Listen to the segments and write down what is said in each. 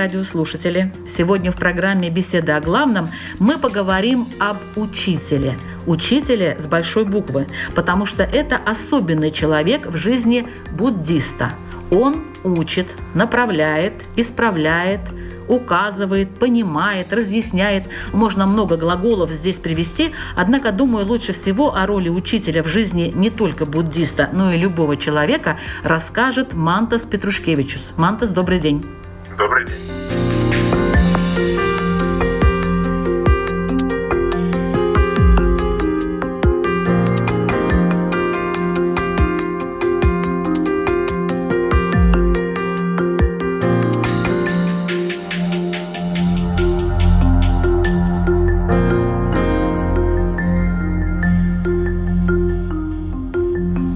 Радиослушатели! Сегодня в программе «Беседа о главном» мы поговорим об учителе. Учителе с большой буквы, потому что это особенный человек в жизни буддиста. Он учит, направляет, исправляет, указывает, понимает, разъясняет. Можно много глаголов здесь привести, однако, думаю, лучше всего о роли учителя в жизни не только буддиста, но и любого человека расскажет Мантас Петрушкевичус. Мантас, добрый день. Добрый день.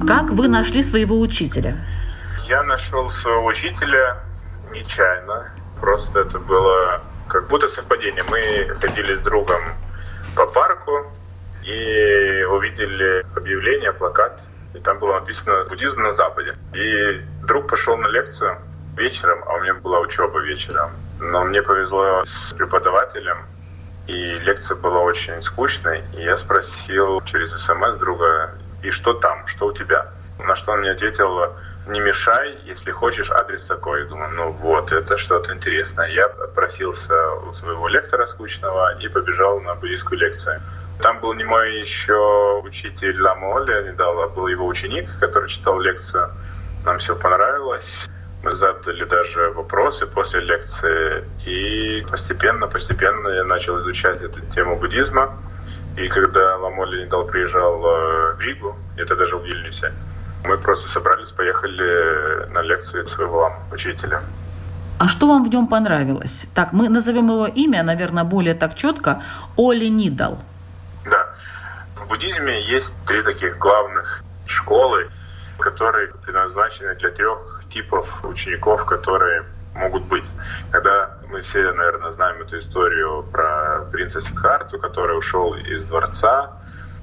Как вы нашли своего учителя? Я нашел своего учителя нечаянно. Просто это было как будто совпадение. Мы ходили с другом по парку и увидели объявление, плакат, и там было написано «Буддизм на Западе». И друг пошел на лекцию вечером, а у меня была учеба вечером. Но мне повезло с преподавателем, и лекция была очень скучной. И я спросил через смс друга, и что там, что у тебя? На что он мне ответил, не мешай, если хочешь, адрес такой. Я думаю, ну вот, это что-то интересное. Я отпросился у своего лектора скучного и побежал на буддийскую лекцию. Там был не мой еще учитель Ламо Леонидал, а был его ученик, который читал лекцию. Нам все понравилось. Мы задали даже вопросы после лекции. И постепенно, постепенно я начал изучать эту тему буддизма. И когда Ламо Леонидал приезжал э, в Ригу, это даже в Вильнюсе, мы просто собрались, поехали на лекцию своего учителя. А что вам в нем понравилось? Так, мы назовем его имя, наверное, более так четко. Оли Нидал. Да. В буддизме есть три таких главных школы, которые предназначены для трех типов учеников, которые могут быть. Когда мы все, наверное, знаем эту историю про принца Сидхарту, который ушел из дворца,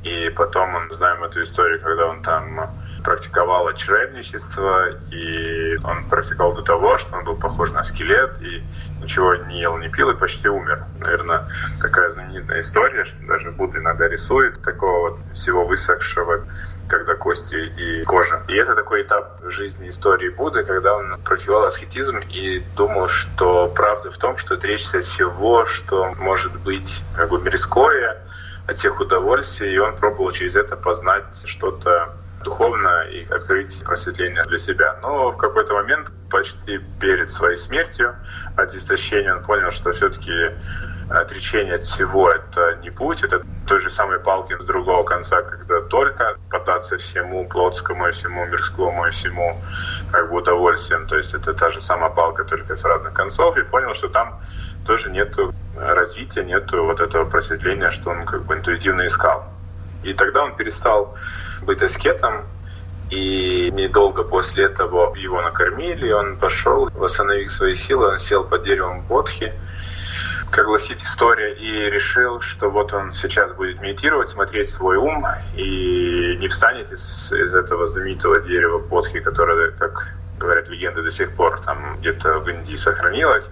и потом мы знаем эту историю, когда он там практиковал отшельничество, и он практиковал до того, что он был похож на скелет, и ничего не ел, не пил, и почти умер. Наверное, такая знаменитая история, что даже Будда иногда рисует такого вот всего высохшего, когда кости и кожа. И это такой этап жизни истории Будды, когда он практиковал аскетизм и думал, что правда в том, что отречься от всего, что может быть как бы мирское, от всех удовольствий, и он пробовал через это познать что-то духовно и открыть просветление для себя. Но в какой-то момент, почти перед своей смертью, от истощения, он понял, что все-таки отречение от всего — это не путь, это той же самой палки с другого конца, когда только податься всему плотскому и всему мирскому и всему как бы удовольствием. То есть это та же самая палка, только с разных концов. И понял, что там тоже нет развития, нет вот этого просветления, что он как бы интуитивно искал. И тогда он перестал быть аскетом, и недолго после этого его накормили, он пошел восстановить свои силы, он сел под деревом Бодхи, как гласит история, и решил, что вот он сейчас будет медитировать, смотреть свой ум, и не встанет из, из этого знаменитого дерева Бодхи, которое, как говорят легенды, до сих пор там где-то в Индии сохранилось,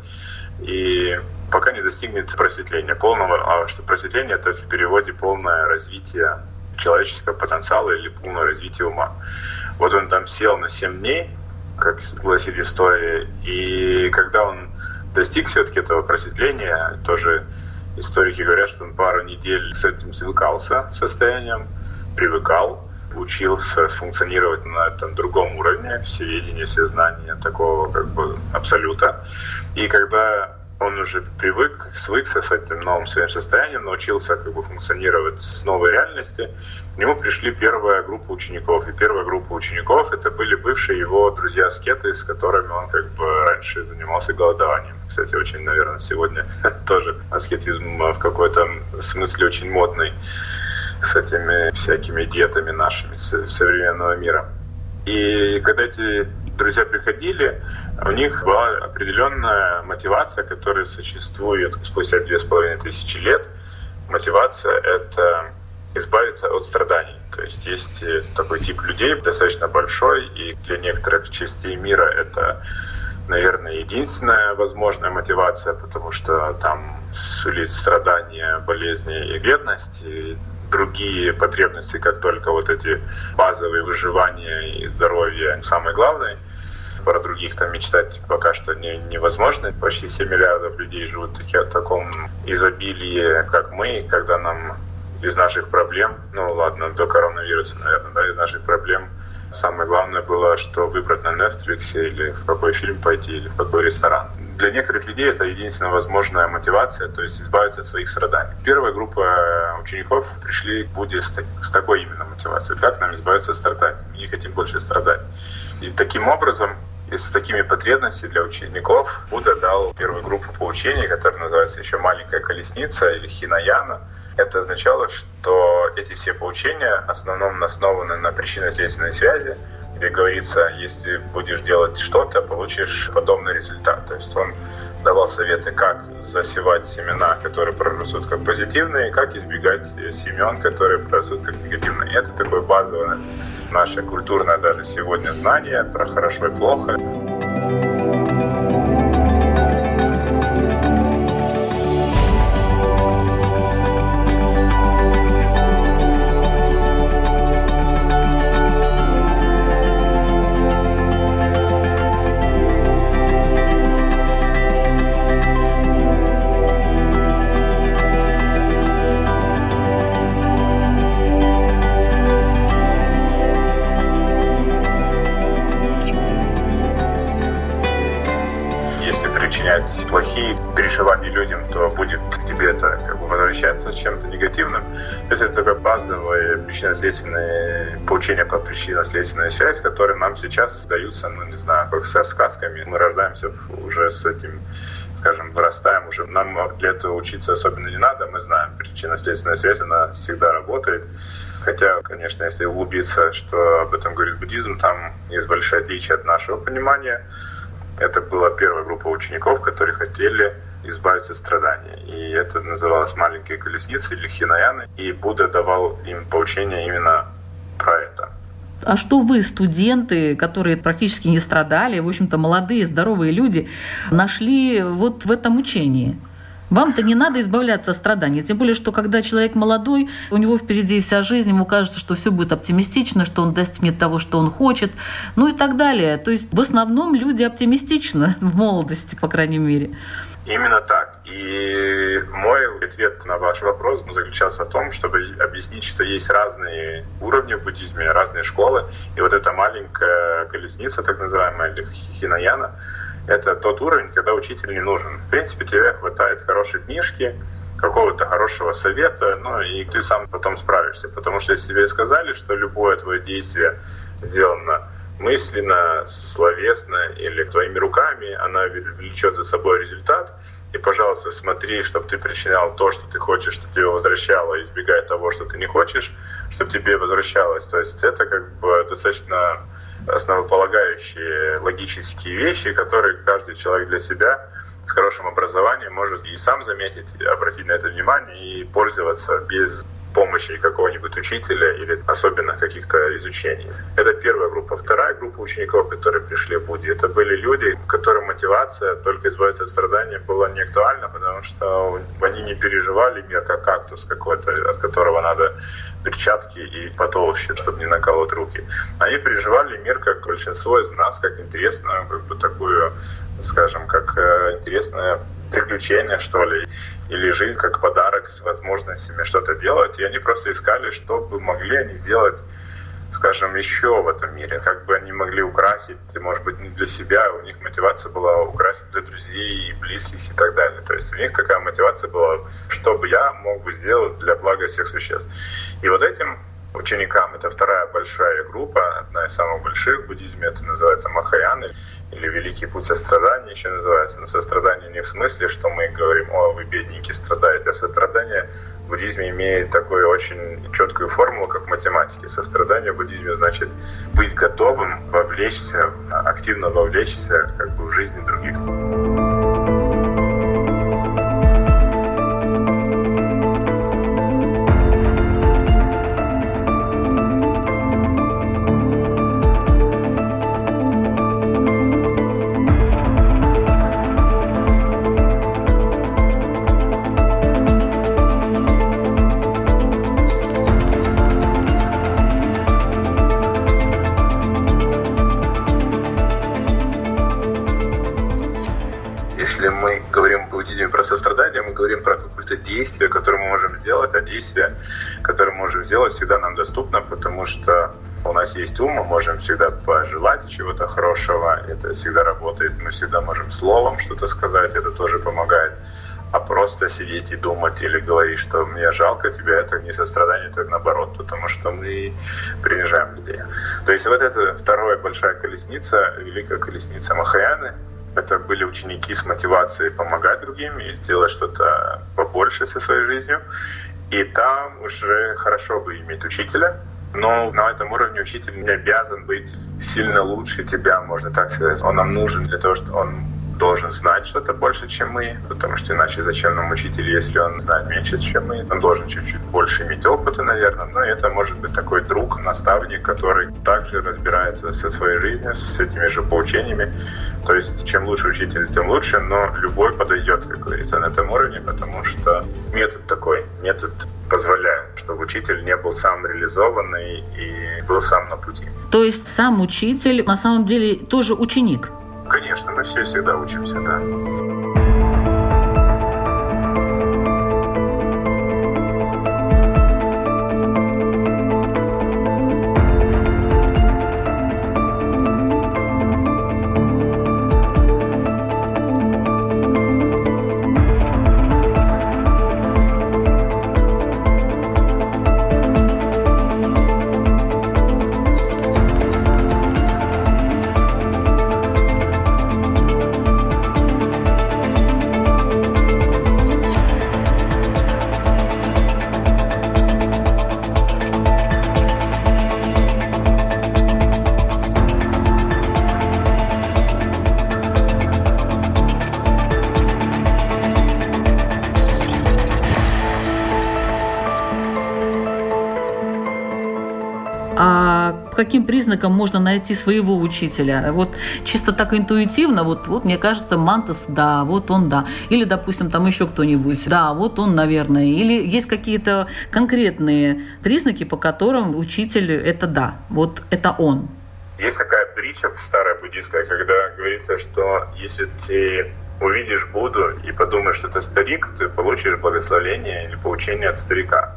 и пока не достигнет просветления полного, а что просветление это в переводе полное развитие человеческого потенциала или полное развитие ума. Вот он там сел на 7 дней, как гласит история, и когда он достиг все-таки этого просветления, тоже историки говорят, что он пару недель с этим свыкался состоянием, привыкал, учился функционировать на этом другом уровне, всеведения, всезнания, такого как бы абсолюта. И когда он уже привык, свыкся с этим новым своим состоянием, научился как бы функционировать с новой реальности. К нему пришли первая группа учеников. И первая группа учеников это были бывшие его друзья-скеты, с которыми он как бы раньше занимался голодованием. Кстати, очень, наверное, сегодня тоже аскетизм в какой-то смысле очень модный с этими всякими диетами нашими современного мира. И когда эти друзья приходили, у них была определенная мотивация, которая существует спустя две с половиной тысячи лет. Мотивация — это избавиться от страданий. То есть есть такой тип людей, достаточно большой, и для некоторых частей мира это, наверное, единственная возможная мотивация, потому что там сулит страдания, болезни и бедность, и другие потребности, как только вот эти базовые выживания и здоровье самое главное. Про других там мечтать пока что не, невозможно. Почти 7 миллиардов людей живут в таком изобилии, как мы, когда нам из наших проблем, ну ладно, до коронавируса, наверное, да, из наших проблем Самое главное было, что выбрать на Netflix или в какой фильм пойти, или в какой ресторан. Для некоторых людей это единственная возможная мотивация, то есть избавиться от своих страданий. Первая группа учеников пришли к Будде с такой именно мотивацией. Как нам избавиться от страданий? Мы не хотим больше страдать. И таким образом и с такими потребностями для учеников Будда дал первую группу поучений, которая называется еще «Маленькая колесница» или «Хинаяна», это означало, что эти все поучения в основном основаны на причинно-следственной связи, где говорится, если будешь делать что-то, получишь подобный результат. То есть он давал советы, как засевать семена, которые прорастут как позитивные, как избегать семен, которые прорастут как негативные. И это такое базовое наше культурное даже сегодня знание про хорошо и плохо. Причинно-следственные поучения по причинно-следственной связи, которые нам сейчас даются, ну, не знаю, как со сказками. Мы рождаемся уже с этим скажем, вырастаем уже. Нам для этого учиться особенно не надо. Мы знаем, причинно-следственная связь, она всегда работает. Хотя, конечно, если углубиться, что об этом говорит буддизм, там есть большое отличие от нашего понимания. Это была первая группа учеников, которые хотели избавиться от страдания. И это называлось «Маленькие колесницы» или «Хинаяны». И Будда давал им поучение именно про это. А что вы, студенты, которые практически не страдали, в общем-то, молодые, здоровые люди, нашли вот в этом учении? Вам-то не надо избавляться от страданий. Тем более, что когда человек молодой, у него впереди вся жизнь, ему кажется, что все будет оптимистично, что он достигнет того, что он хочет, ну и так далее. То есть в основном люди оптимистичны в молодости, по крайней мере. Именно так. И мой ответ на ваш вопрос заключался в том, чтобы объяснить, что есть разные уровни в буддизме, разные школы. И вот эта маленькая колесница, так называемая, или хинаяна, это тот уровень, когда учитель не нужен. В принципе, тебе хватает хорошей книжки, какого-то хорошего совета, ну и ты сам потом справишься. Потому что если тебе сказали, что любое твое действие сделано мысленно, словесно или твоими руками, она влечет за собой результат. И, пожалуйста, смотри, чтобы ты причинял то, что ты хочешь, чтобы тебе возвращало, избегая того, что ты не хочешь, чтобы тебе возвращалось. То есть это как бы достаточно основополагающие логические вещи, которые каждый человек для себя с хорошим образованием может и сам заметить, обратить на это внимание и пользоваться без помощи какого-нибудь учителя или особенных каких-то изучений. Это первая группа. Вторая группа учеников, которые пришли в Будде, это были люди, которым мотивация только избавиться от страдания была не актуальна, потому что они не переживали мир как кактус какой-то, от которого надо перчатки и потолще, чтобы не наколоть руки. Они переживали мир, как большинство из нас, как интересную, как бы такую, скажем, как э, интересное приключение, что ли или жизнь как подарок с возможностями что-то делать. И они просто искали, что бы могли они сделать скажем, еще в этом мире, как бы они могли украсить, может быть, не для себя, у них мотивация была украсить для друзей и близких и так далее. То есть у них такая мотивация была, что бы я мог бы сделать для блага всех существ. И вот этим ученикам, это вторая большая группа, одна из самых больших в буддизме, это называется Махаяны, или Великий путь сострадания еще называется. Но сострадание не в смысле, что мы говорим, о, вы бедненькие страдаете, а сострадание в буддизме имеет такую очень четкую формулу, как в математике. Сострадание в буддизме значит быть готовым вовлечься, активно вовлечься как бы, в жизни других. Действие, которое мы можем сделать, а действие, которое мы можем сделать, всегда нам доступно, потому что у нас есть ум, мы можем всегда пожелать чего-то хорошего, это всегда работает, мы всегда можем словом что-то сказать, это тоже помогает. А просто сидеть и думать или говорить, что мне жалко тебя, это не сострадание, это наоборот, потому что мы принижаем людей. То есть вот это вторая большая колесница, великая колесница Махаяны, это были ученики с мотивацией помогать другим и сделать что-то побольше со своей жизнью. И там уже хорошо бы иметь учителя, но на этом уровне учитель не обязан быть сильно лучше тебя, можно так сказать. Он нам нужен для того, чтобы он должен знать что-то больше, чем мы, потому что иначе зачем нам учитель, если он знает меньше, чем мы. Он должен чуть-чуть больше иметь опыта, наверное, но это может быть такой друг, наставник, который также разбирается со своей жизнью, с этими же поучениями. То есть чем лучше учитель, тем лучше, но любой подойдет, как говорится, на этом уровне, потому что метод такой, метод позволяет, чтобы учитель не был сам реализованный и был сам на пути. То есть сам учитель на самом деле тоже ученик? Конечно, мы все всегда учимся, да. Каким признакам можно найти своего учителя? Вот чисто так интуитивно, вот, вот мне кажется, Мантас, да, вот он, да. Или, допустим, там еще кто-нибудь, да, вот он, наверное. Или есть какие-то конкретные признаки, по которым учитель это да, вот это он. Есть такая притча старая буддийская, когда говорится, что если ты увидишь Будду и подумаешь, что это старик, ты получишь благословение или поучение от старика.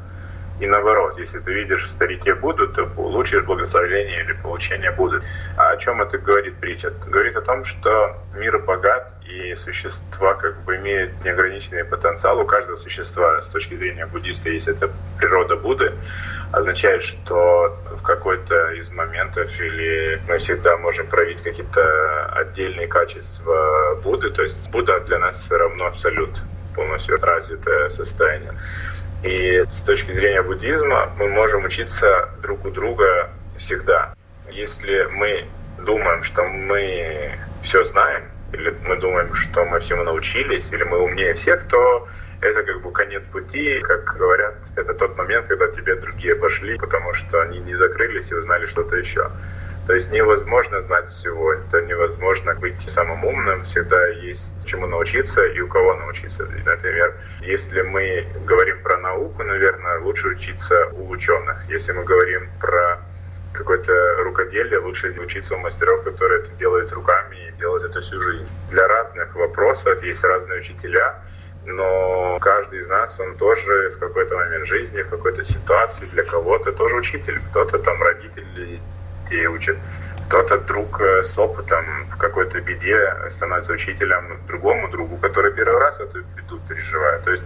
И наоборот, если ты видишь в старике Будду, то получишь благословение или получение Будды. А о чем это говорит притча? Говорит о том, что мир богат, и существа как бы имеют неограниченный потенциал. У каждого существа с точки зрения буддиста есть эта природа Будды, означает, что в какой-то из моментов или мы всегда можем проявить какие-то отдельные качества Будды. То есть Будда для нас равно абсолют, полностью развитое состояние. И с точки зрения буддизма мы можем учиться друг у друга всегда. Если мы думаем, что мы все знаем, или мы думаем, что мы всему научились, или мы умнее всех, то это как бы конец пути, как говорят, это тот момент, когда тебе другие пошли, потому что они не закрылись и узнали что-то еще. То есть невозможно знать всего, это невозможно быть самым умным, всегда есть чему научиться и у кого научиться. Например, если мы говорим про науку, наверное, лучше учиться у ученых. Если мы говорим про какое-то рукоделие, лучше учиться у мастеров, которые это делают руками и делают это всю жизнь. Для разных вопросов есть разные учителя, но каждый из нас, он тоже в какой-то момент жизни, в какой-то ситуации, для кого-то тоже учитель, кто-то там родители детей учат, кто-то друг э, с опытом в какой-то беде становится учителем другому другу, который первый раз эту беду переживает. То есть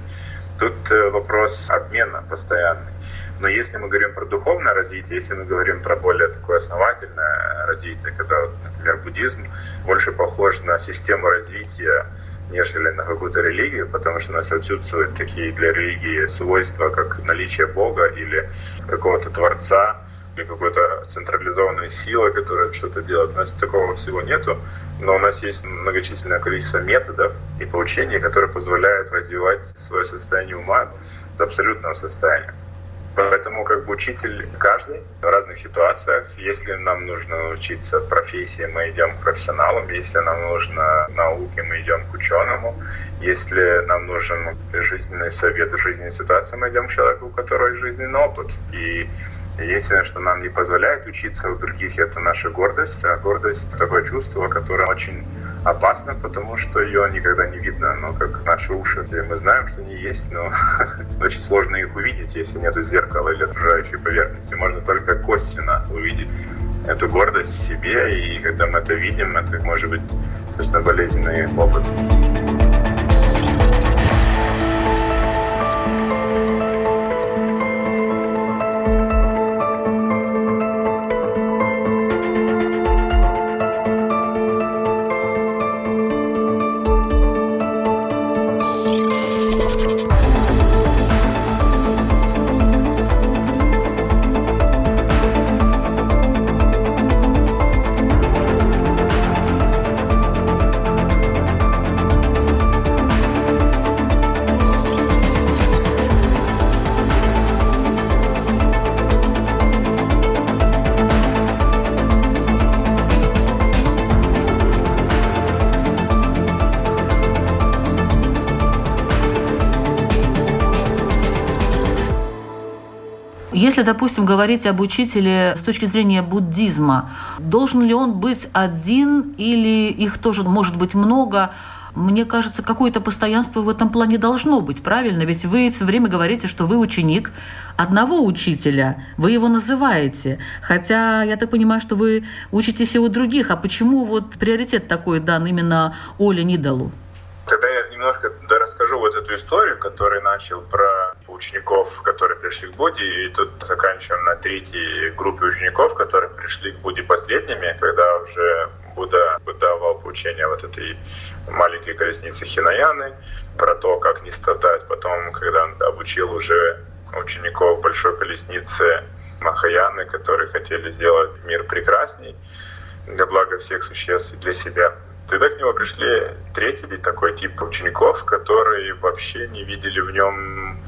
тут э, вопрос обмена постоянный. Но если мы говорим про духовное развитие, если мы говорим про более такое основательное развитие, когда, например, буддизм больше похож на систему развития нежели на какую-то религию, потому что у нас отсутствуют такие для религии свойства, как наличие Бога или какого-то Творца, или какой-то централизованной силы, которая что-то делает. У нас такого всего нету, но у нас есть многочисленное количество методов и поучений, которые позволяют развивать свое состояние ума до абсолютного состояния. Поэтому как бы учитель каждый в разных ситуациях. Если нам нужно учиться профессии, мы идем к профессионалам. Если нам нужно науке, мы идем к ученому. Если нам нужен жизненный совет в жизненной ситуации, мы идем к человеку, у которого есть жизненный опыт. И Единственное, что нам не позволяет учиться у других, это наша гордость. А гордость — такое чувство, которое очень опасно, потому что ее никогда не видно. Но как наши уши, мы знаем, что они есть, но очень сложно их увидеть, если нет зеркала или окружающей поверхности. Можно только косвенно увидеть эту гордость в себе, и когда мы это видим, это может быть достаточно болезненный опыт. Если, допустим, говорить об учителе с точки зрения буддизма, должен ли он быть один или их тоже может быть много? Мне кажется, какое-то постоянство в этом плане должно быть, правильно? Ведь вы все время говорите, что вы ученик одного учителя, вы его называете. Хотя я так понимаю, что вы учитесь и у других. А почему вот приоритет такой дан именно Оле Нидалу? Тогда я немножко да, расскажу вот эту историю, которую начал про учеников, которые пришли к Будде, и тут заканчиваем на третьей группе учеников, которые пришли к Будде последними, когда уже Будда давал поучение вот этой маленькой колеснице Хинаяны, про то, как не страдать. Потом, когда он обучил уже учеников большой колесницы Махаяны, которые хотели сделать мир прекрасней для блага всех существ и для себя. Тогда к нему пришли третий такой тип учеников, которые вообще не видели в нем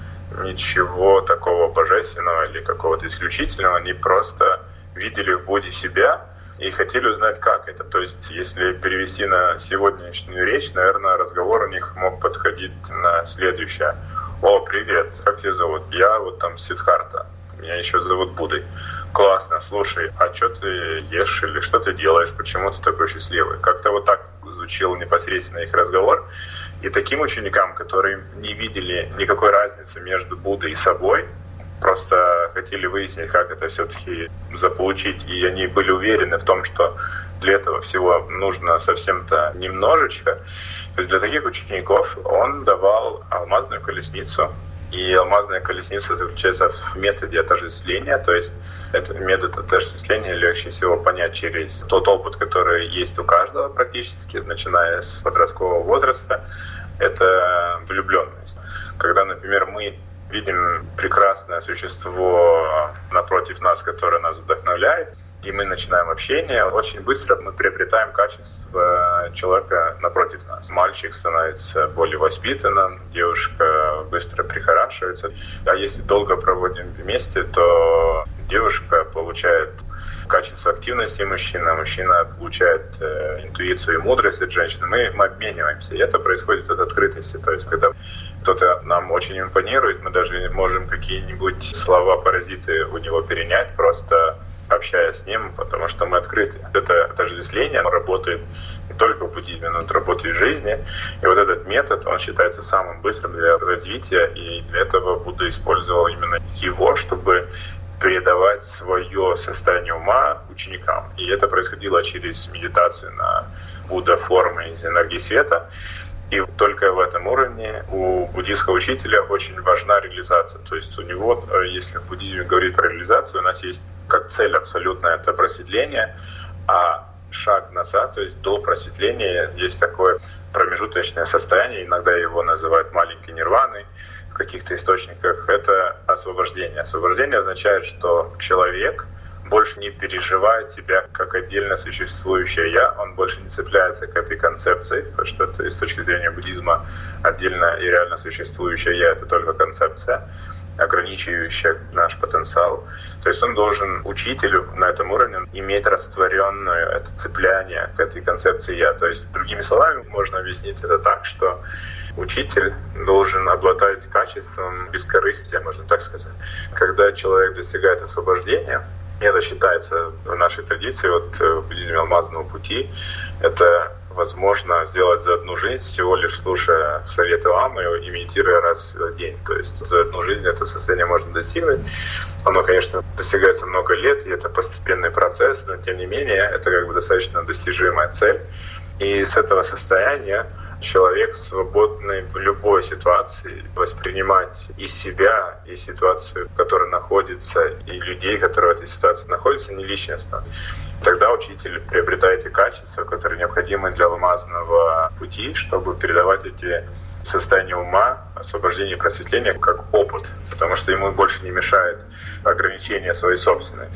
ничего такого божественного или какого-то исключительного. Они просто видели в Будде себя и хотели узнать, как это. То есть, если перевести на сегодняшнюю речь, наверное, разговор у них мог подходить на следующее. О, привет, как тебя зовут? Я вот там Сидхарта, меня еще зовут Будой классно, слушай, а что ты ешь или что ты делаешь, почему ты такой счастливый? Как-то вот так звучил непосредственно их разговор. И таким ученикам, которые не видели никакой разницы между Буддой и собой, просто хотели выяснить, как это все-таки заполучить, и они были уверены в том, что для этого всего нужно совсем-то немножечко. То есть для таких учеников он давал алмазную колесницу, и алмазная колесница заключается в методе отождествления, то есть этот метод отождествления легче всего понять через тот опыт, который есть у каждого практически, начиная с подросткового возраста. Это влюбленность. Когда, например, мы видим прекрасное существо напротив нас, которое нас вдохновляет, и мы начинаем общение, очень быстро мы приобретаем качество человека напротив нас. Мальчик становится более воспитанным, девушка быстро прихорашивается. А если долго проводим вместе, то девушка получает качество активности мужчины, а мужчина получает э, интуицию и мудрость от женщины. Мы, мы обмениваемся. И это происходит от открытости. То есть, когда кто-то нам очень импонирует, мы даже можем какие-нибудь слова-паразиты у него перенять, просто общаясь с ним, потому что мы открыты. Это отождествление работает не только в буддизме, но и в жизни. И вот этот метод, он считается самым быстрым для развития, и для этого Будда использовал именно его, чтобы передавать свое состояние ума ученикам. И это происходило через медитацию на Будда формы из энергии света. И только в этом уровне у буддийского учителя очень важна реализация. То есть у него, э, если в буддизме говорить про реализацию, у нас есть как цель абсолютно это просветление, а шаг назад, то есть до просветления есть такое промежуточное состояние, иногда его называют маленькой нирваной, в каких-то источниках, это освобождение. Освобождение означает, что человек — больше не переживает себя как отдельно существующее «я», он больше не цепляется к этой концепции, потому что это с точки зрения буддизма отдельно и реально существующее «я» — это только концепция, ограничивающая наш потенциал. То есть он должен учителю на этом уровне иметь растворенное это цепляние к этой концепции «я». То есть, другими словами, можно объяснить это так, что учитель должен обладать качеством бескорыстия, можно так сказать. Когда человек достигает освобождения, это считается в нашей традиции, вот э, буддизме алмазного пути, это возможно сделать за одну жизнь, всего лишь слушая советы ламы и имитируя раз в день. То есть за одну жизнь это состояние можно достигнуть. Оно, конечно, достигается много лет, и это постепенный процесс, но тем не менее это как бы достаточно достижимая цель. И с этого состояния человек свободный в любой ситуации воспринимать и себя, и ситуацию, в которой находится, и людей, которые в этой ситуации находятся, не личностно. Тогда учитель приобретает эти качества, которые необходимы для алмазного пути, чтобы передавать эти состояния ума, освобождение и просветление как опыт, потому что ему больше не мешает ограничения свои собственные.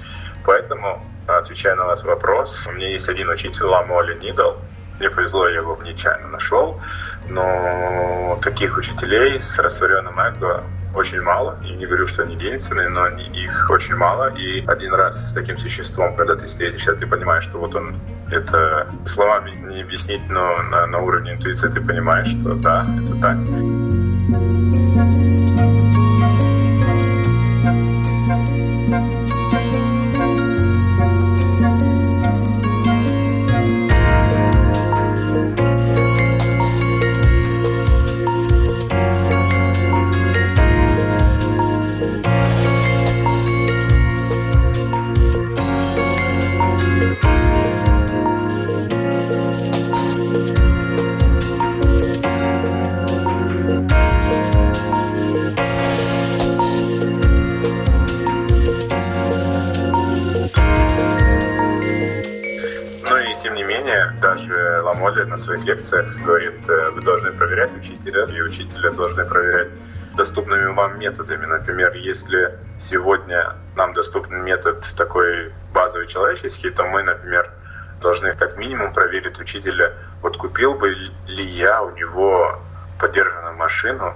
Поэтому, отвечая на ваш вопрос, у меня есть один учитель, Лама Оли Нидал, мне повезло, я его нечаянно нашел. Но таких учителей с растворенным эго очень мало. И не говорю, что они единственные, но их очень мало. И один раз с таким существом, когда ты встретишься, ты понимаешь, что вот он это словами не объяснить, но на, на уровне интуиции ты понимаешь, что да, это так. На своих лекциях говорит, э, вы должны проверять учителя, и учителя должны проверять доступными вам методами. Например, если сегодня нам доступен метод такой базовый человеческий, то мы, например, должны как минимум проверить учителя, вот купил бы ли я у него поддержанную машину,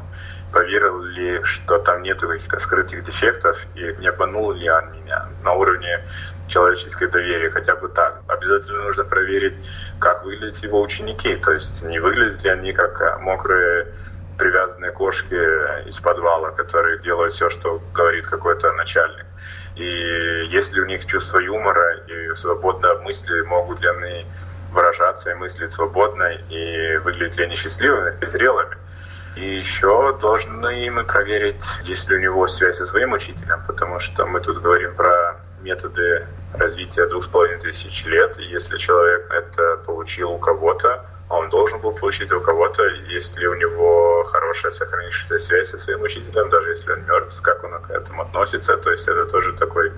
проверил ли, что там нет каких-то скрытых дефектов, и не обманул ли он меня на уровне человеческое доверие, хотя бы так. Обязательно нужно проверить, как выглядят его ученики, то есть не выглядят ли они как мокрые привязанные кошки из подвала, которые делают все, что говорит какой-то начальник. И есть ли у них чувство юмора и свобода мысли, могут ли они выражаться и мыслить свободно, и выглядят ли они счастливыми и зрелыми. И еще должны мы проверить, есть ли у него связь со своим учителем, потому что мы тут говорим про методы развития двух с половиной тысяч лет. И если человек это получил у кого-то, он должен был получить у кого-то, если у него хорошая сохранившаяся связь со своим учителем, даже если он мертв, как он к этому относится. То есть это тоже такой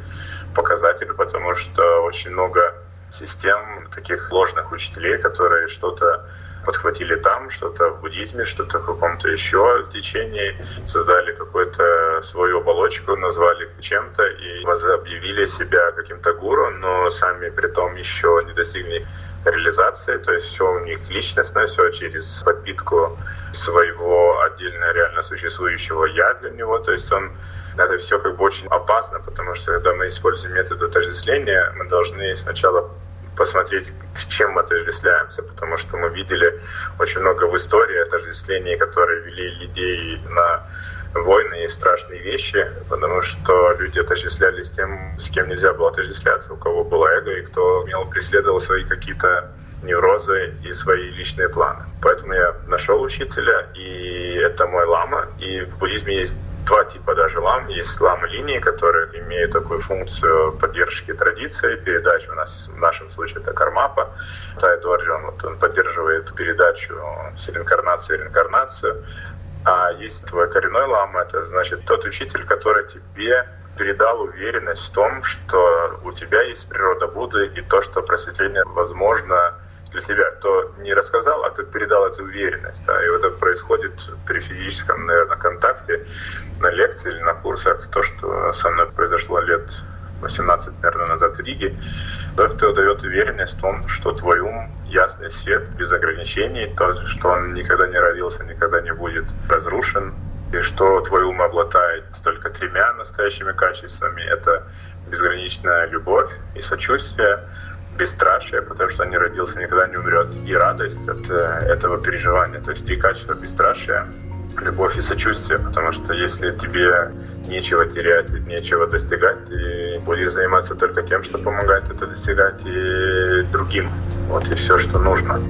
показатель, потому что очень много систем таких ложных учителей, которые что-то подхватили там, что-то в буддизме, что-то в каком-то еще течении, создали какую-то свою оболочку, назвали чем-то и объявили себя каким-то гуру, но сами при том еще не достигли реализации, то есть все у них личностное, все через подпитку своего отдельно реально существующего «я» для него, то есть он это все как бы очень опасно, потому что когда мы используем метод отождествления, мы должны сначала посмотреть, с чем мы отождествляемся, потому что мы видели очень много в истории отождествлений, которые вели людей на войны, есть страшные вещи, потому что люди отождествлялись тем, с кем нельзя было отождествляться, у кого было эго и кто имел преследовал свои какие-то неврозы и свои личные планы. Поэтому я нашел учителя, и это мой лама. И в буддизме есть два типа даже лам. Есть ламы-линии, которые имеют такую функцию поддержки традиции, передачи. У нас в нашем случае это кармапа. Тай Дорджи, вот он поддерживает передачу с реинкарнации в реинкарнацию. А есть твой коренной лама, это значит тот учитель, который тебе передал уверенность в том, что у тебя есть природа Будды и то, что просветление возможно для себя, кто не рассказал, а кто передал эту уверенность. Да, и вот это происходит при физическом, наверное, контакте на лекции или на курсах. То, что со мной произошло лет 18, наверное, назад в Риге, тот, кто дает уверенность в том, что твой ум ясный свет, без ограничений, то, что он никогда не родился, никогда не будет разрушен, и что твой ум обладает только тремя настоящими качествами. Это безграничная любовь и сочувствие, бесстрашие, потому что не родился, никогда не умрет, и радость от э, этого переживания. То есть три качества бесстрашия, любовь и сочувствие, потому что если тебе нечего терять, нечего достигать, ты будешь заниматься только тем, что помогает это достигать и другим. Вот и все, что нужно.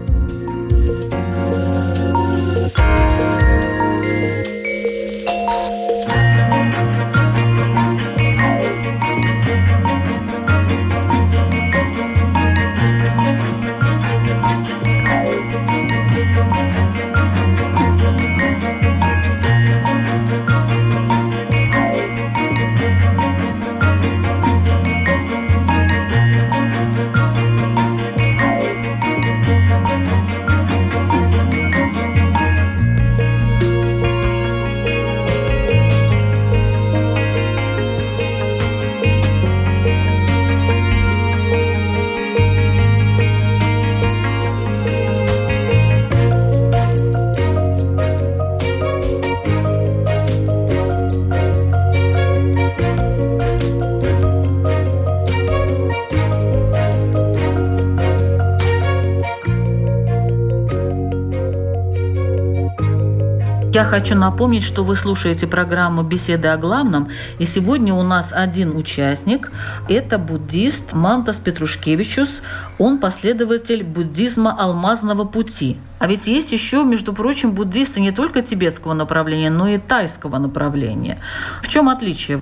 Я хочу напомнить, что вы слушаете программу «Беседы о главном», и сегодня у нас один участник – это буддист Мантас Петрушкевичус. Он последователь буддизма алмазного пути. А ведь есть еще, между прочим, буддисты не только тибетского направления, но и тайского направления. В чем отличие?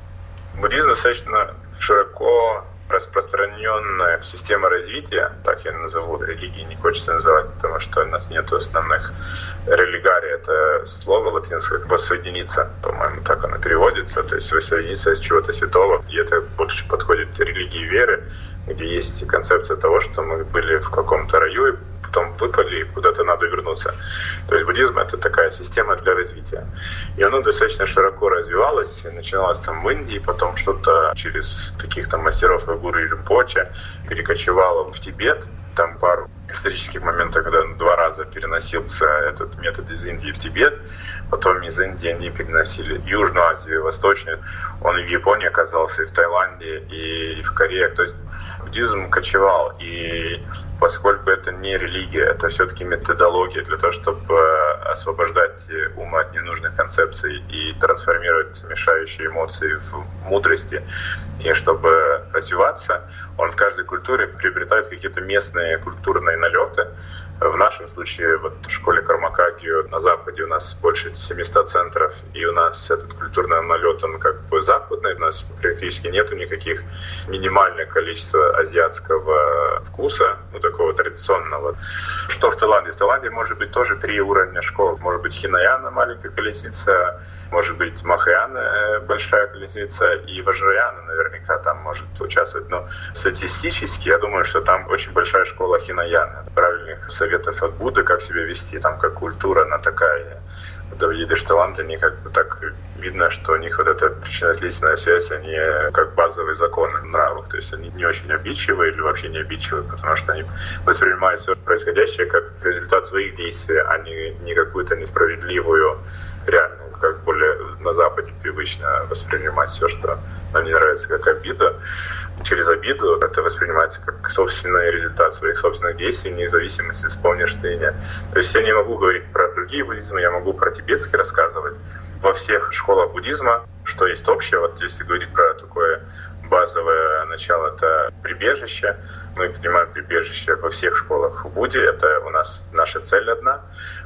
Буддизм достаточно широко распространенная система развития, так я назову, религии не хочется называть, потому что у нас нет основных религарий, это слово латинское, воссоединиться, по-моему, так оно переводится, то есть воссоединиться из чего-то святого, и это больше подходит религии веры, где есть концепция того, что мы были в каком-то раю, и потом выпали, и куда-то надо вернуться. То есть буддизм — это такая система для развития. И оно достаточно широко развивалось, начиналось там в Индии, потом что-то через таких там мастеров, как Гуру Римпоче, перекочевало в Тибет, там пару исторических моментов, когда два раза переносился этот метод из Индии в Тибет, потом из Индии они переносили Южную Азию, Восточную, он и в Японии оказался, и в Таиланде, и в Корее. То есть буддизм кочевал, и поскольку это не религия, это все-таки методология для того, чтобы э, освобождать ум от ненужных концепций и трансформировать мешающие эмоции в мудрости, и чтобы развиваться, он в каждой культуре приобретает какие-то местные культурные налеты, в нашем случае, вот в школе Кармакагию на Западе у нас больше 700 центров, и у нас этот культурный налет, он как бы западный, у нас практически нету никаких минимальное количество азиатского вкуса, ну такого традиционного. Что в Таиланде? В Таиланде может быть тоже три уровня школ. Может быть Хинаяна, маленькая колесница, может быть Махаяна, э, большая колесница, и Вajrayana наверняка там может участвовать. Но статистически я думаю, что там очень большая школа Хинаяна. Правильных советов от Будды, как себя вести, там как культура, она такая. Когда едешь в Таиланд, они как бы так видно, что у них вот эта причинно-следственная связь, они как базовый закон в нравах. То есть они не очень обидчивые или вообще не обидчивые, потому что они воспринимают все происходящее как результат своих действий, а не, не какую-то несправедливую реальность как более на Западе привычно воспринимать все, что нам не нравится, как обида. Через обиду это воспринимается как собственный результат своих собственных действий, вне зависимости, вспомнишь ты или нет. То есть я не могу говорить про другие буддизмы, я могу про тибетский рассказывать. Во всех школах буддизма, что есть общее, вот если говорить про такое базовое начало, это прибежище. Мы принимаем прибежище во всех школах в Будде. Это у нас наша цель одна.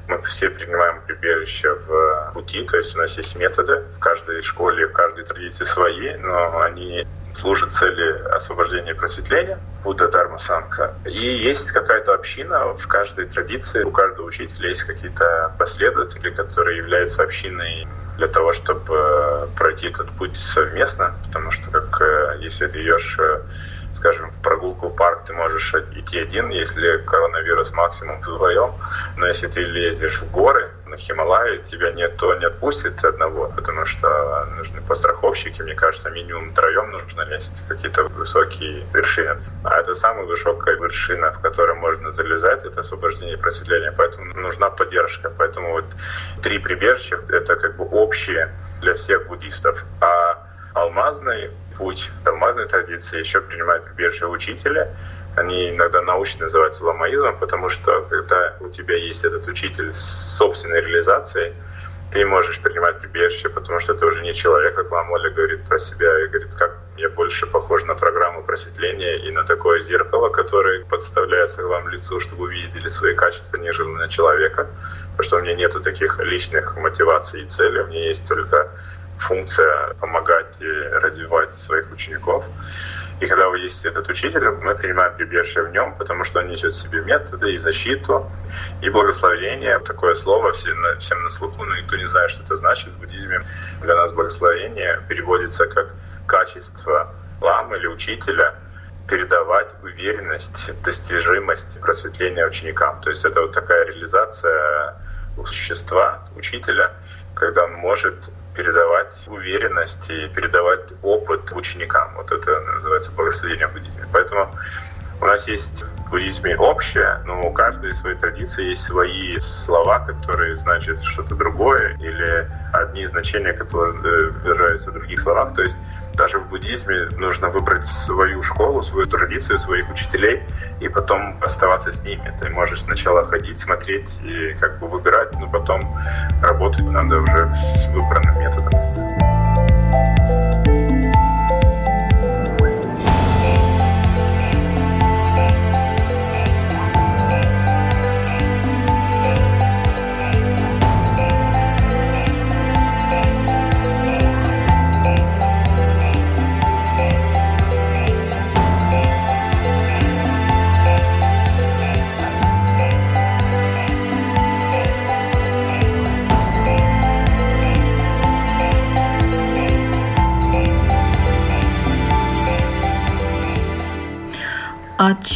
Мы все принимаем прибежище в пути, то есть у нас есть методы. В каждой школе, в каждой традиции свои, но они служат цели освобождения и просветления, Будда Дарма Санка. И есть какая-то община в каждой традиции, у каждого учителя есть какие-то последователи, которые являются общиной для того, чтобы пройти этот путь совместно, потому что как э, если ты идешь э, скажем, в прогулку в парк ты можешь идти один, если коронавирус максимум вдвоем, но если ты лезешь в горы, на Хималае, тебя никто не отпустит одного, потому что нужны постраховщики, мне кажется, минимум троем нужно лезть какие-то высокие вершины. А это самая высокая вершина, в которой можно залезать, это освобождение просветление, поэтому нужна поддержка. Поэтому вот три прибежища — это как бы общие для всех буддистов. А алмазный путь алмазной традиции еще принимает прибежище учителя. Они иногда научно называются ламаизмом, потому что когда у тебя есть этот учитель с собственной реализацией, ты можешь принимать прибежище, потому что ты уже не человек, как Ламоля говорит про себя, и говорит, как я больше похож на программу просветления и на такое зеркало, которое подставляется к вам лицу, чтобы вы видели свои качества, нежели на человека, потому что у меня нету таких личных мотиваций и целей, у меня есть только функция помогать и развивать своих учеников. И когда вы есть этот учитель, мы принимаем прибежище в нем, потому что он несет в себе методы и защиту, и благословение. Такое слово всем, всем на слуху, но никто не знает, что это значит. В буддизме для нас благословение переводится как качество ламы или учителя передавать уверенность, достижимость просветления ученикам. То есть это вот такая реализация существа, учителя, когда он может передавать уверенность и передавать опыт ученикам. Вот это называется благословение в буддизме. Поэтому у нас есть в буддизме общее, но у каждой своей традиции есть свои слова, которые значат что-то другое, или одни значения, которые выражаются в других словах. То есть даже в буддизме нужно выбрать свою школу, свою традицию, своих учителей, и потом оставаться с ними. Ты можешь сначала ходить, смотреть и как бы выбирать, но потом работать надо уже с выбранным методом.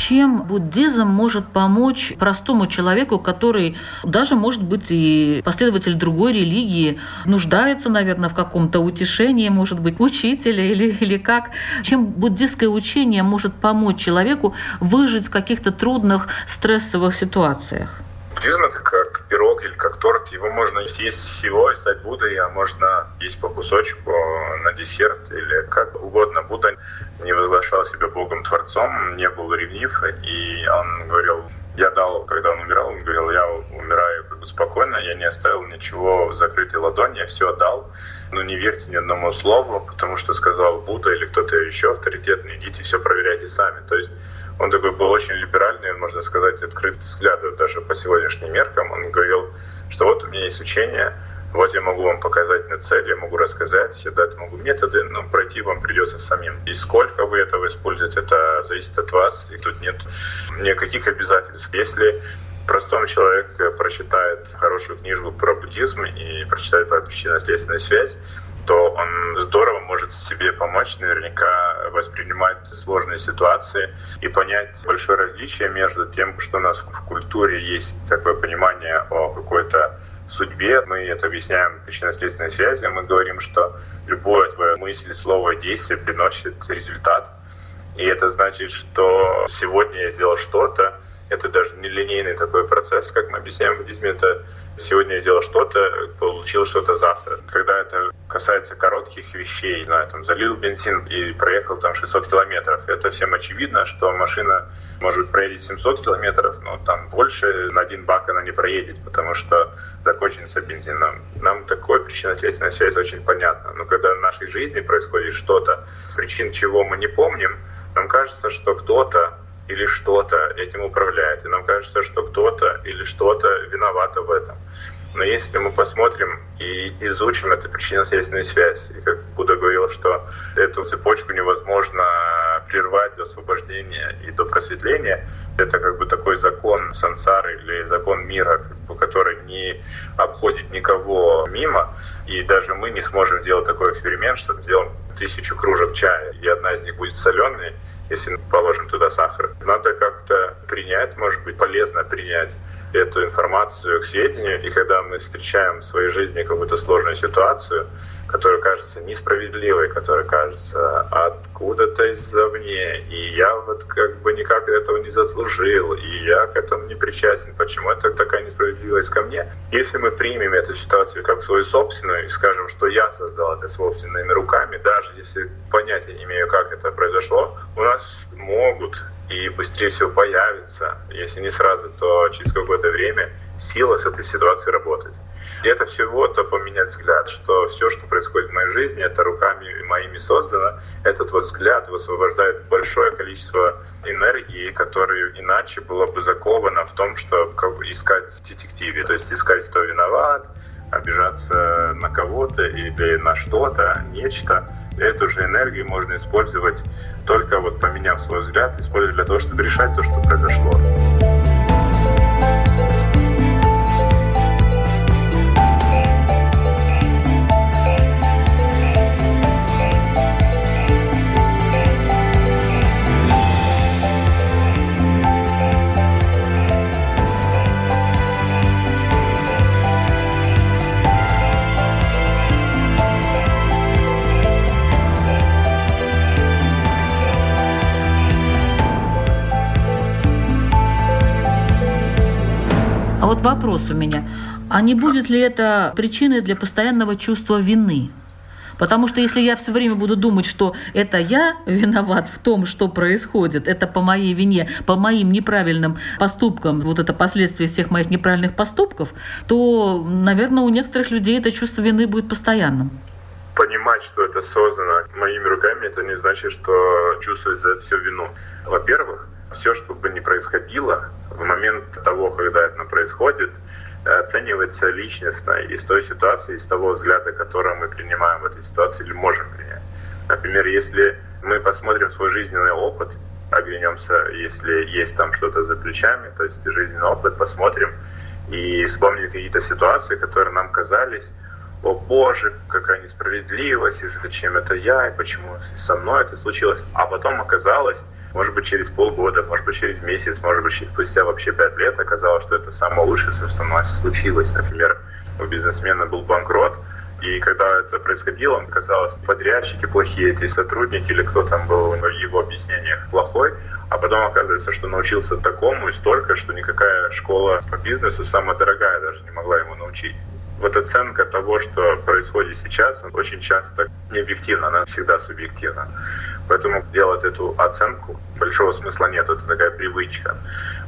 Чем буддизм может помочь простому человеку, который даже, может быть, и последователь другой религии, нуждается, наверное, в каком-то утешении, может быть, учителя или, или как? Чем буддистское учение может помочь человеку выжить в каких-то трудных, стрессовых ситуациях? Буддизм — как пирог или как торт. Его можно съесть всего и стать Буддой, а можно есть по кусочку на десерт или как угодно. Будда не возглашал себя Богом-творцом, не был ревнив, и он говорил, я дал, когда он умирал, он говорил, я умираю как бы спокойно, я не оставил ничего в закрытой ладони, я все отдал. Но не верьте ни одному слову, потому что сказал Будда или кто-то еще авторитетный, идите все проверяйте сами. То есть он такой был очень либеральный, можно сказать, открыт взгляды даже по сегодняшним меркам. Он говорил, что вот у меня есть учение, вот я могу вам показать на цель, я могу рассказать, я дать могу методы, но пройти вам придется самим. И сколько вы этого используете, это зависит от вас, и тут нет никаких обязательств. Если простой человек прочитает хорошую книжку про буддизм и прочитает про причинно-следственную связь, он здорово может себе помочь, наверняка воспринимать сложные ситуации и понять большое различие между тем, что у нас в культуре есть такое понимание о какой-то судьбе. Мы это объясняем причинно-следственной связи. Мы говорим, что любое твое мысль, слово, действие приносит результат. И это значит, что сегодня я сделал что-то, это даже не линейный такой процесс, как мы объясняем в буддизме, это сегодня я сделал что-то, получил что-то завтра. Когда это касается коротких вещей, знаю, там залил бензин и проехал там 600 километров, это всем очевидно, что машина может проедет 700 километров, но там больше на один бак она не проедет, потому что закончится бензин. Нам, такой причинно-следственная связь очень понятна. Но когда в нашей жизни происходит что-то, причин чего мы не помним, нам кажется, что кто-то или что-то этим управляет. И нам кажется, что кто-то или что-то виновато в этом. Но если мы посмотрим и изучим эту причинно-следственную связь, и как Будда говорил, что эту цепочку невозможно прервать до освобождения и до просветления, это как бы такой закон сансары или закон мира, который не обходит никого мимо, и даже мы не сможем сделать такой эксперимент, что сделаем тысячу кружек чая, и одна из них будет соленой, если положим туда сахар. Надо как-то принять, может быть, полезно принять эту информацию к сведению, и когда мы встречаем в своей жизни какую-то сложную ситуацию, которая кажется несправедливой, которая кажется откуда-то извне, и я вот как бы никак этого не заслужил, и я к этому не причастен, почему это такая несправедливость ко мне. Если мы примем эту ситуацию как свою собственную и скажем, что я создал это собственными руками, даже если понятия не имею, как это произошло, у нас могут и быстрее всего появится, если не сразу, то через какое-то время сила с этой ситуацией работать. И это всего-то поменять взгляд, что все, что происходит в моей жизни, это руками моими создано. Этот вот взгляд высвобождает большое количество энергии, которая иначе была бы закована в том, что искать детективе, то есть искать, кто виноват, обижаться на кого-то или на что-то, нечто. Эту же энергию можно использовать только вот поменяв свой взгляд, использовать для того, чтобы решать то, что произошло. Вопрос у меня. А не будет ли это причиной для постоянного чувства вины? Потому что если я все время буду думать, что это я виноват в том, что происходит, это по моей вине, по моим неправильным поступкам, вот это последствия всех моих неправильных поступков, то, наверное, у некоторых людей это чувство вины будет постоянным. Понимать, что это создано моими руками, это не значит, что чувствовать за это всю вину. Во-первых, все, что бы ни происходило, в момент того, когда это происходит, оценивается личностно из той ситуации, из того взгляда, который мы принимаем в этой ситуации или можем принять. Например, если мы посмотрим свой жизненный опыт, оглянемся, если есть там что-то за плечами, то есть жизненный опыт, посмотрим и вспомним какие-то ситуации, которые нам казались, о боже, какая несправедливость, и зачем это я, и почему со мной это случилось. А потом оказалось, может быть, через полгода, может быть, через месяц, может быть, спустя вообще пять лет оказалось, что это самое лучшее, что со мной случилось. Например, у бизнесмена был банкрот, и когда это происходило, он казалось, подрядчики плохие, эти сотрудники или кто там был в его объяснениях плохой, а потом оказывается, что научился такому и столько, что никакая школа по бизнесу, самая дорогая, даже не могла ему научить. Вот оценка того, что происходит сейчас, очень часто не объективна, она всегда субъективна. Поэтому делать эту оценку большого смысла нет, это такая привычка.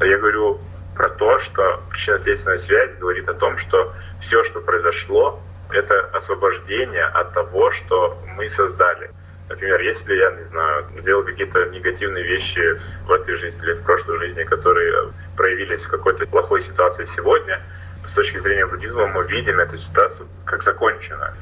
Я говорю про то, что причинно-следственная связь говорит о том, что все, что произошло, это освобождение от того, что мы создали. Например, если я, не знаю, сделал какие-то негативные вещи в этой жизни или в прошлой жизни, которые проявились в какой-то плохой ситуации сегодня, с точки зрения буддизма мы видим эту ситуацию как законченную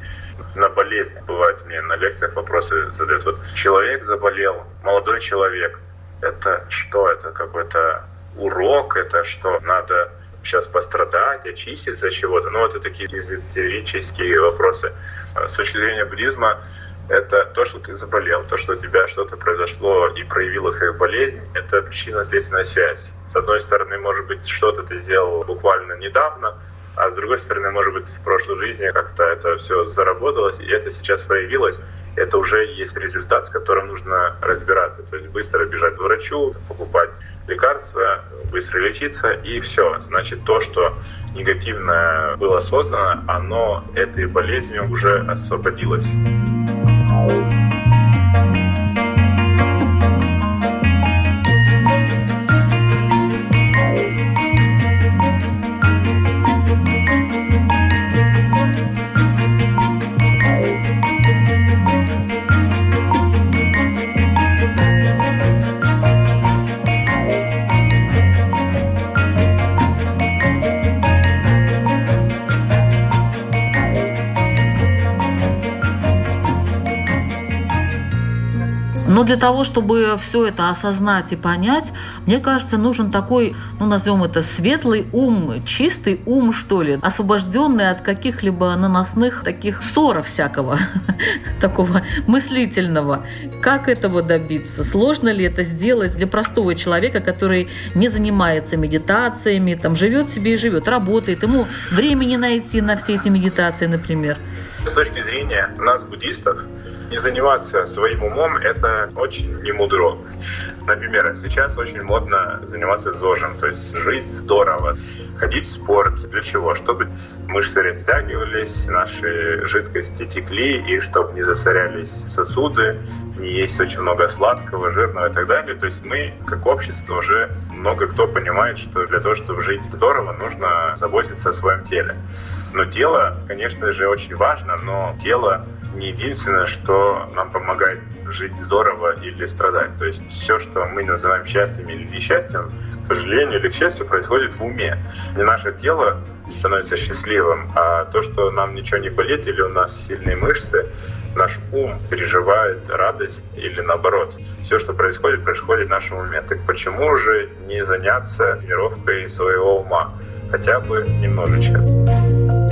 на болезнь. Бывает мне на лекциях вопросы задают. Вот человек заболел, молодой человек. Это что? Это какой-то урок? Это что? Надо сейчас пострадать, очиститься от чего-то? Ну, это такие эзотерические вопросы. С точки зрения буддизма, это то, что ты заболел, то, что у тебя что-то произошло и проявилось как болезнь, это причинно-следственная связь. С одной стороны, может быть, что-то ты сделал буквально недавно, а с другой стороны, может быть, в прошлой жизни как-то это все заработалось, и это сейчас проявилось. Это уже есть результат, с которым нужно разбираться. То есть быстро бежать к врачу, покупать лекарства, быстро лечиться, и все. Значит, то, что негативно было создано, оно этой болезнью уже освободилось. Для того, чтобы все это осознать и понять, мне кажется, нужен такой, ну, назовем это светлый ум, чистый ум, что ли, освобожденный от каких-либо наносных таких ссоров всякого, такого мыслительного. Как этого добиться? Сложно ли это сделать для простого человека, который не занимается медитациями, там, живет себе и живет, работает, ему времени найти на все эти медитации, например? С точки зрения нас, буддистов, не заниматься своим умом – это очень не мудро. Например, сейчас очень модно заниматься ЗОЖем, то есть жить здорово, ходить в спорт. Для чего? Чтобы мышцы растягивались, наши жидкости текли, и чтобы не засорялись сосуды, не есть очень много сладкого, жирного и так далее. То есть мы, как общество, уже много кто понимает, что для того, чтобы жить здорово, нужно заботиться о своем теле. Но тело, конечно же, очень важно, но тело не единственное, что нам помогает жить здорово или страдать. То есть все, что мы называем счастьем или несчастьем, к сожалению или к счастью, происходит в уме. Не наше тело становится счастливым, а то, что нам ничего не болит или у нас сильные мышцы, наш ум переживает радость или наоборот. Все, что происходит, происходит в нашем уме. Так почему же не заняться тренировкой своего ума? Хотя бы немножечко.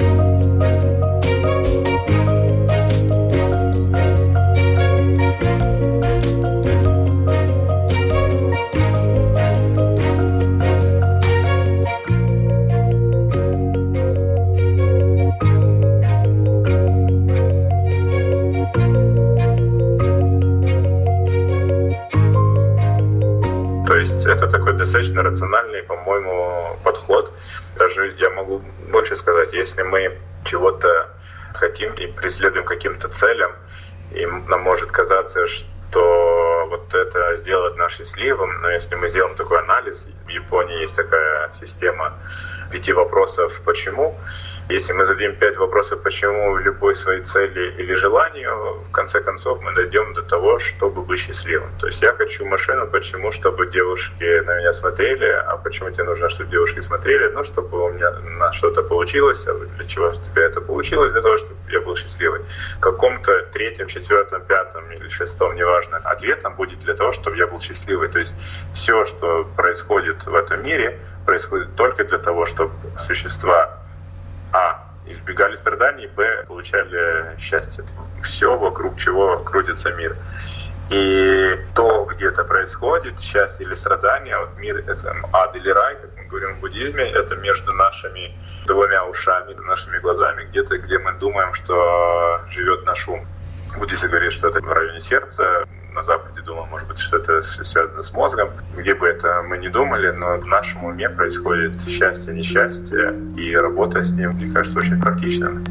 Достаточно рациональный, по-моему, подход. Даже я могу больше сказать, если мы чего-то хотим и преследуем каким-то целям, и нам может казаться, что вот это сделает нас счастливым, но если мы сделаем такой анализ, в Японии есть такая система пяти вопросов «почему?», если мы зададим пять вопросов, почему любой своей цели или желанию, в конце концов мы дойдем до того, чтобы быть счастливым. То есть я хочу машину, почему? Чтобы девушки на меня смотрели. А почему тебе нужно, чтобы девушки смотрели? Ну, чтобы у меня на что-то получилось. А для чего у тебя это получилось? Для того, чтобы я был счастливый. В каком-то третьем, четвертом, пятом или шестом, неважно, ответом будет для того, чтобы я был счастливый. То есть все, что происходит в этом мире, происходит только для того, чтобы существа. Избегали страданий, Б. Получали счастье. Все, вокруг чего крутится мир. И то, где это происходит, счастье или страдание, вот мир — это ад или рай, как мы говорим в буддизме, это между нашими двумя ушами, нашими глазами, где-то, где мы думаем, что живет наш ум. Буддисты говорят, что это в районе сердца, на Западе думал, может быть, что это связано с мозгом. Где бы это мы не думали, но в нашем уме происходит счастье, несчастье, и работа с ним, мне кажется, очень практичным.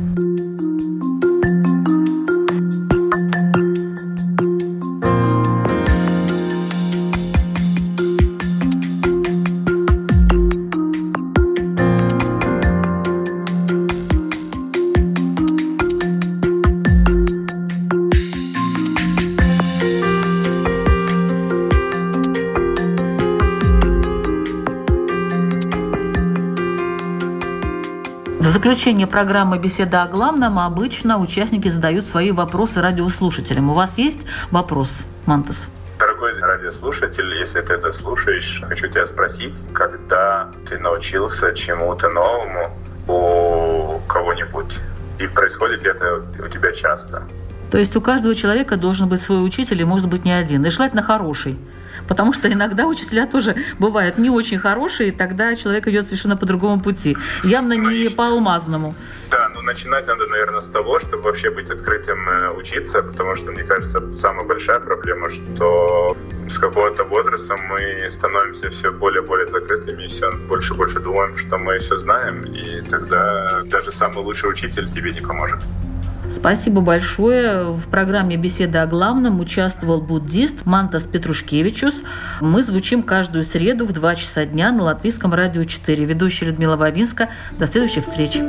Заключение программы «Беседа о главном» обычно участники задают свои вопросы радиослушателям. У вас есть вопрос, Мантас? Дорогой радиослушатель, если ты это слушаешь, хочу тебя спросить, когда ты научился чему-то новому у кого-нибудь? И происходит ли это у тебя часто? То есть у каждого человека должен быть свой учитель, и может быть не один. И желательно хороший. Потому что иногда учителя тоже бывают не очень хорошие, и тогда человек идет совершенно по другому пути. Явно не по алмазному. Да, ну начинать надо, наверное, с того, чтобы вообще быть открытым э, учиться, потому что, мне кажется, самая большая проблема, что с какого-то возраста мы становимся все более и более закрытыми, и все больше и больше думаем, что мы все знаем, и тогда даже самый лучший учитель тебе не поможет. Спасибо большое. В программе «Беседа о главном» участвовал буддист Мантас Петрушкевичус. Мы звучим каждую среду в 2 часа дня на Латвийском радио 4. Ведущая Людмила Вавинска. До следующих встреч.